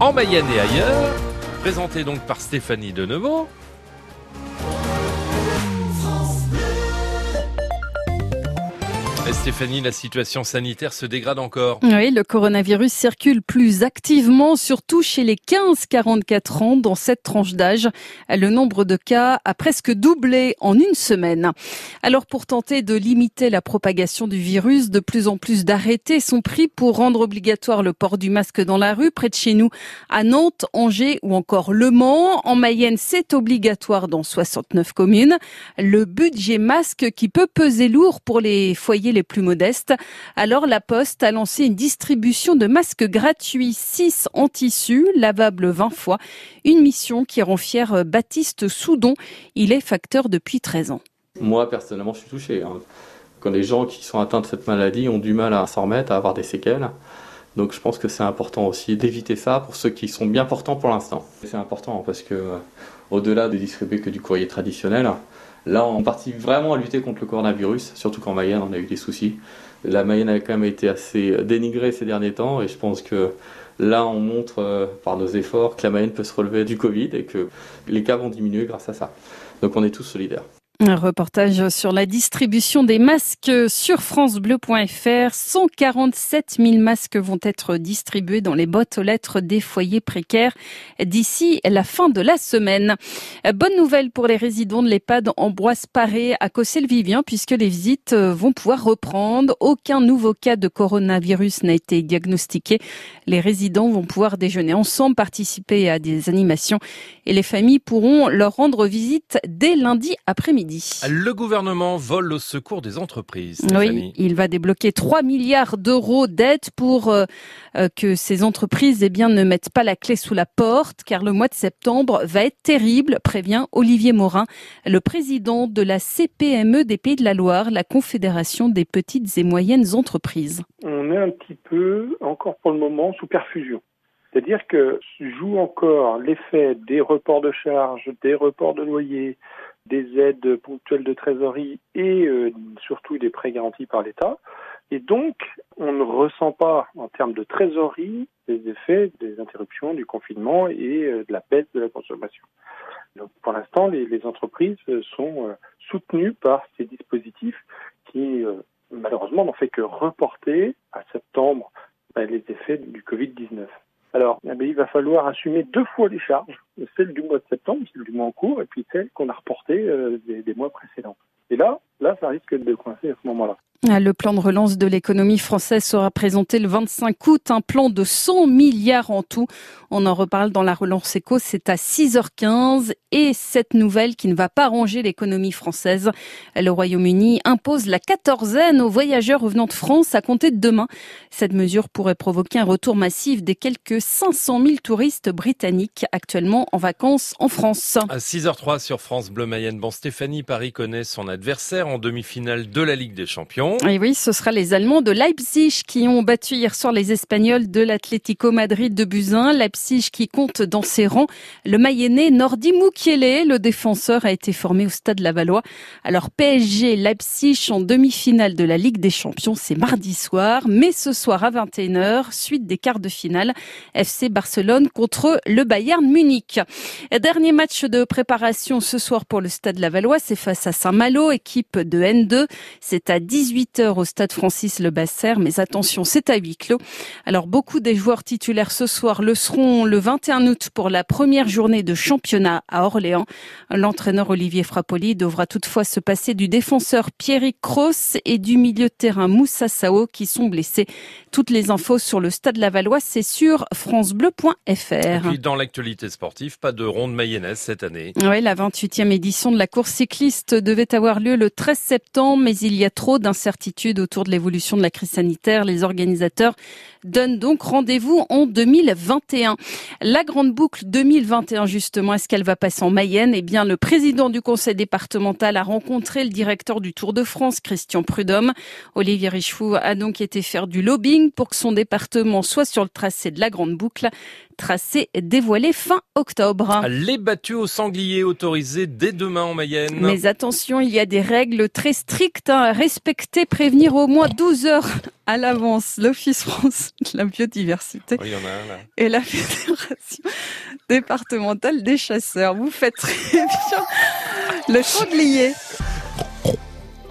en Mayenne et ailleurs, présenté donc par Stéphanie Stéphanie, la situation sanitaire se dégrade encore. Oui, le coronavirus circule plus activement, surtout chez les 15-44 ans dans cette tranche d'âge. Le nombre de cas a presque doublé en une semaine. Alors pour tenter de limiter la propagation du virus, de plus en plus d'arrêtés sont pris pour rendre obligatoire le port du masque dans la rue, près de chez nous, à Nantes, Angers ou encore Le Mans. En Mayenne, c'est obligatoire dans 69 communes. Le budget masque qui peut peser lourd pour les foyers les plus modestes. Alors la Poste a lancé une distribution de masques gratuits, 6 en tissu, lavables 20 fois. Une mission qui rend fier Baptiste Soudon. Il est facteur depuis 13 ans. Moi, personnellement, je suis touché. Hein. Quand les gens qui sont atteints de cette maladie ont du mal à s'en remettre, à avoir des séquelles. Donc je pense que c'est important aussi d'éviter ça pour ceux qui sont bien portants pour l'instant. C'est important parce que euh, au-delà de distribuer que du courrier traditionnel, Là, on partit vraiment à lutter contre le coronavirus, surtout qu'en Mayenne, on a eu des soucis. La Mayenne a quand même été assez dénigrée ces derniers temps et je pense que là, on montre euh, par nos efforts que la Mayenne peut se relever du Covid et que les cas vont diminuer grâce à ça. Donc on est tous solidaires. Un reportage sur la distribution des masques sur francebleu.fr. 147 000 masques vont être distribués dans les boîtes aux lettres des foyers précaires d'ici la fin de la semaine. Bonne nouvelle pour les résidents de l'EHPAD Ambroise Paré à Cossé-le-Vivien puisque les visites vont pouvoir reprendre. Aucun nouveau cas de coronavirus n'a été diagnostiqué. Les résidents vont pouvoir déjeuner ensemble, participer à des animations et les familles pourront leur rendre visite dès lundi après-midi. Le gouvernement vole au secours des entreprises. Oui, il va débloquer 3 milliards d'euros d'aide pour euh, euh, que ces entreprises eh bien, ne mettent pas la clé sous la porte, car le mois de septembre va être terrible, prévient Olivier Morin, le président de la CPME des Pays de la Loire, la Confédération des petites et moyennes entreprises. On est un petit peu, encore pour le moment, sous perfusion. C'est-à-dire que joue encore l'effet des reports de charges, des reports de loyer, des aides ponctuelles de trésorerie et euh, surtout des prêts garantis par l'État. Et donc, on ne ressent pas en termes de trésorerie les effets des interruptions du confinement et euh, de la baisse de la consommation. Donc, pour l'instant, les, entreprises sont euh, soutenues par ces dispositifs qui, malheureusement, n'ont fait que reporter à septembre ben, les effets du Covid-19. Alors, eh ben, il va falloir assumer deux fois les charges, celle du mois de septembre, celle du mois en cours, et puis celle qu'on a reportée euh, des, mois précédents. Et là, là, ça risque de coincer à ce moment-là. Ah, le plan de relance de l'économie française sera présenté le 25 août, un plan de 100 milliards en tout. On en reparle dans la relance éco, c'est à 6h15 et cette nouvelle qui ne va pas ranger l'économie française. Le Royaume-Uni impose la quatorzaine aux voyageurs revenant de France à compter de demain. Cette mesure pourrait provoquer un retour massif des quelques 500 000 touristes britanniques actuellement en vacances en France. À 6h03 sur France Bleu Mayenne, bon Stéphanie Paris connaît son adversaire en demi-finale de la Ligue des Champions. Et oui, ce sera les Allemands de Leipzig qui ont battu hier soir les Espagnols de l'Atlético Madrid de Buzyn. Leipzig qui compte dans ses rangs le Mayennais Nordi Mukiele. Le défenseur a été formé au stade Lavallois. Alors PSG Leipzig en demi-finale de la Ligue des Champions, c'est mardi soir. Mais ce soir à 21h, suite des quarts de finale, FC Barcelone contre le Bayern Munich. Dernier match de préparation ce soir pour le stade Lavallois, c'est face à Saint-Malo, équipe de N2. C'est à 18 8 heures au stade Francis Le Basser, mais attention, c'est à huis clos. Alors beaucoup des joueurs titulaires ce soir le seront le 21 août pour la première journée de championnat à Orléans. L'entraîneur Olivier Frappoli devra toutefois se passer du défenseur Pierrick Cross et du milieu de terrain Moussa Sao qui sont blessés. Toutes les infos sur le stade Lavallois, c'est sur francebleu.fr. Puis dans l'actualité sportive, pas de ronde mayonnaise cette année. Oui, la 28e édition de la course cycliste devait avoir lieu le 13 septembre, mais il y a trop d'incertitudes incertitude autour de l'évolution de la crise sanitaire. Les organisateurs donnent donc rendez-vous en 2021. La grande boucle 2021, justement, est-ce qu'elle va passer en Mayenne? Eh bien, le président du conseil départemental a rencontré le directeur du Tour de France, Christian Prudhomme. Olivier Richefou a donc été faire du lobbying pour que son département soit sur le tracé de la grande boucle, tracé dévoilé fin octobre. Les battues au sanglier autorisées dès demain en Mayenne. Mais attention, il y a des règles très strictes à respecter, prévenir au moins 12 heures à l'avance. L'Office France de la biodiversité Oui, il y en a un là. et la Fédération départementale des chasseurs. Vous faites très bien le sanglier.